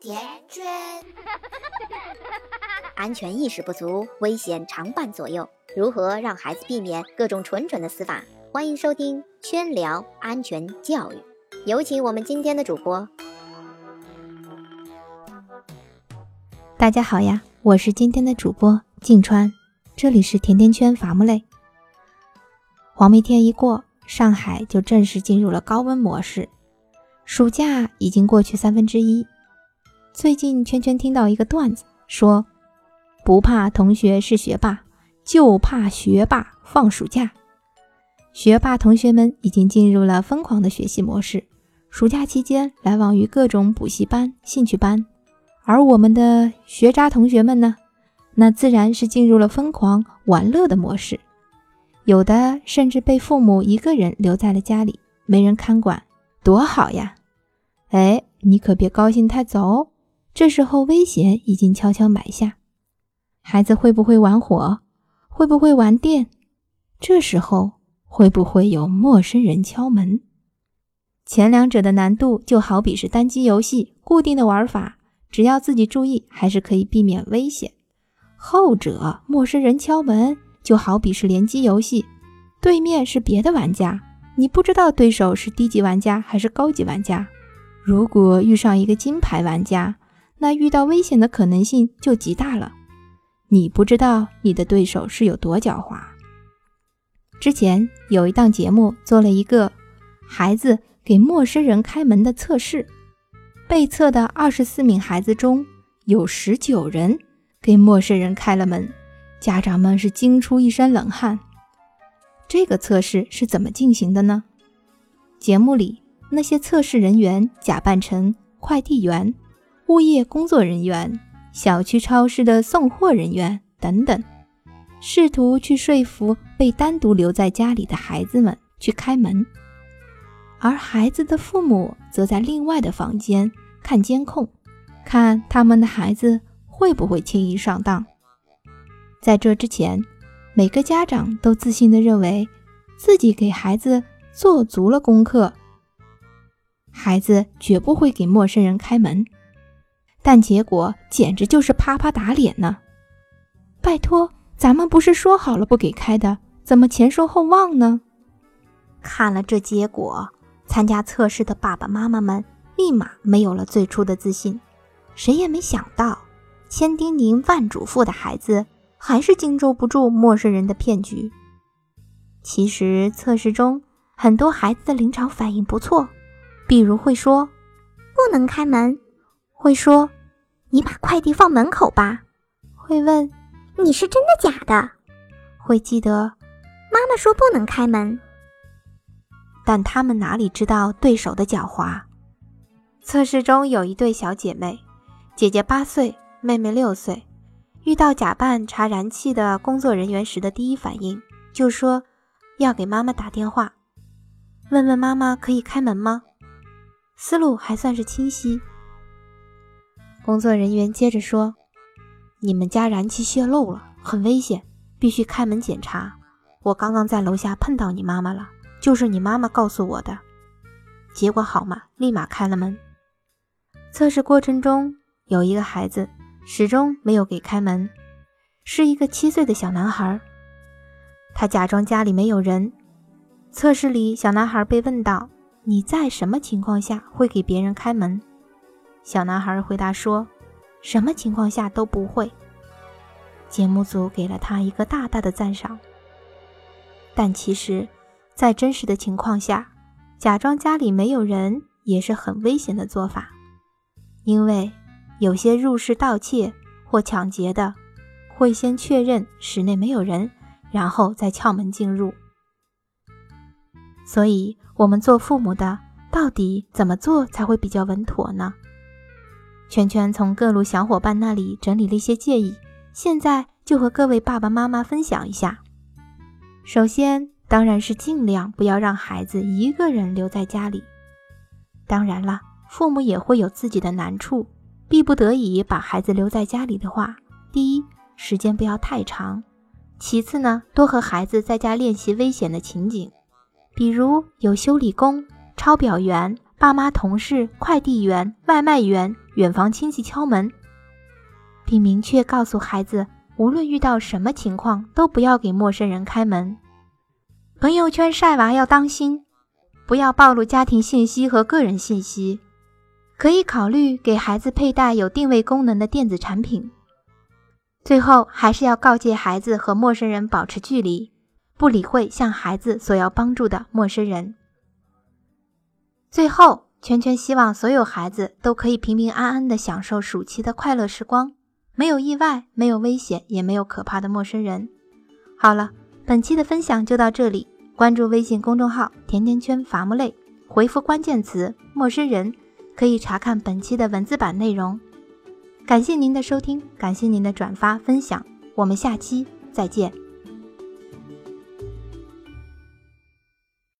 甜圈。安全意识不足，危险常伴左右。如何让孩子避免各种蠢蠢的死法？欢迎收听圈聊安全教育。有请我们今天的主播。大家好呀，我是今天的主播静川，这里是甜甜圈伐木累。黄梅天一过，上海就正式进入了高温模式。暑假已经过去三分之一。最近圈圈听到一个段子，说不怕同学是学霸，就怕学霸放暑假。学霸同学们已经进入了疯狂的学习模式，暑假期间来往于各种补习班、兴趣班。而我们的学渣同学们呢，那自然是进入了疯狂玩乐的模式，有的甚至被父母一个人留在了家里，没人看管，多好呀！哎，你可别高兴太早哦，这时候危险已经悄悄埋下。孩子会不会玩火？会不会玩电？这时候会不会有陌生人敲门？前两者的难度就好比是单机游戏，固定的玩法，只要自己注意，还是可以避免危险。后者陌生人敲门，就好比是联机游戏，对面是别的玩家，你不知道对手是低级玩家还是高级玩家。如果遇上一个金牌玩家，那遇到危险的可能性就极大了。你不知道你的对手是有多狡猾。之前有一档节目做了一个孩子给陌生人开门的测试，被测的二十四名孩子中有十九人给陌生人开了门，家长们是惊出一身冷汗。这个测试是怎么进行的呢？节目里。那些测试人员假扮成快递员、物业工作人员、小区超市的送货人员等等，试图去说服被单独留在家里的孩子们去开门，而孩子的父母则在另外的房间看监控，看他们的孩子会不会轻易上当。在这之前，每个家长都自信地认为自己给孩子做足了功课。孩子绝不会给陌生人开门，但结果简直就是啪啪打脸呢！拜托，咱们不是说好了不给开的，怎么前说后忘呢？看了这结果，参加测试的爸爸妈妈们立马没有了最初的自信。谁也没想到，千叮咛万嘱咐的孩子还是经受不住陌生人的骗局。其实测试中很多孩子的临场反应不错。比如会说不能开门，会说你把快递放门口吧，会问你是真的假的，会记得妈妈说不能开门。但他们哪里知道对手的狡猾？测试中有一对小姐妹，姐姐八岁，妹妹六岁，遇到假扮查燃气的工作人员时的第一反应就说要给妈妈打电话，问问妈妈可以开门吗？思路还算是清晰。工作人员接着说：“你们家燃气泄漏了，很危险，必须开门检查。我刚刚在楼下碰到你妈妈了，就是你妈妈告诉我的。结果好嘛，立马开了门。测试过程中有一个孩子始终没有给开门，是一个七岁的小男孩。他假装家里没有人。测试里，小男孩被问到。”你在什么情况下会给别人开门？小男孩回答说：“什么情况下都不会。”节目组给了他一个大大的赞赏。但其实，在真实的情况下，假装家里没有人也是很危险的做法，因为有些入室盗窃或抢劫的，会先确认室内没有人，然后再撬门进入。所以。我们做父母的到底怎么做才会比较稳妥呢？圈圈从各路小伙伴那里整理了一些建议，现在就和各位爸爸妈妈分享一下。首先，当然是尽量不要让孩子一个人留在家里。当然了，父母也会有自己的难处，逼不得已把孩子留在家里的话，第一，时间不要太长；其次呢，多和孩子在家练习危险的情景。比如有修理工、抄表员、爸妈同事、快递员、外卖员、远房亲戚敲门，并明确告诉孩子，无论遇到什么情况，都不要给陌生人开门。朋友圈晒娃要当心，不要暴露家庭信息和个人信息。可以考虑给孩子佩戴有定位功能的电子产品。最后，还是要告诫孩子和陌生人保持距离，不理会向孩子索要帮助的陌生人。最后，圈圈希望所有孩子都可以平平安安地享受暑期的快乐时光，没有意外，没有危险，也没有可怕的陌生人。好了，本期的分享就到这里。关注微信公众号“甜甜圈伐木累”，回复关键词“陌生人”。可以查看本期的文字版内容。感谢您的收听，感谢您的转发分享，我们下期再见。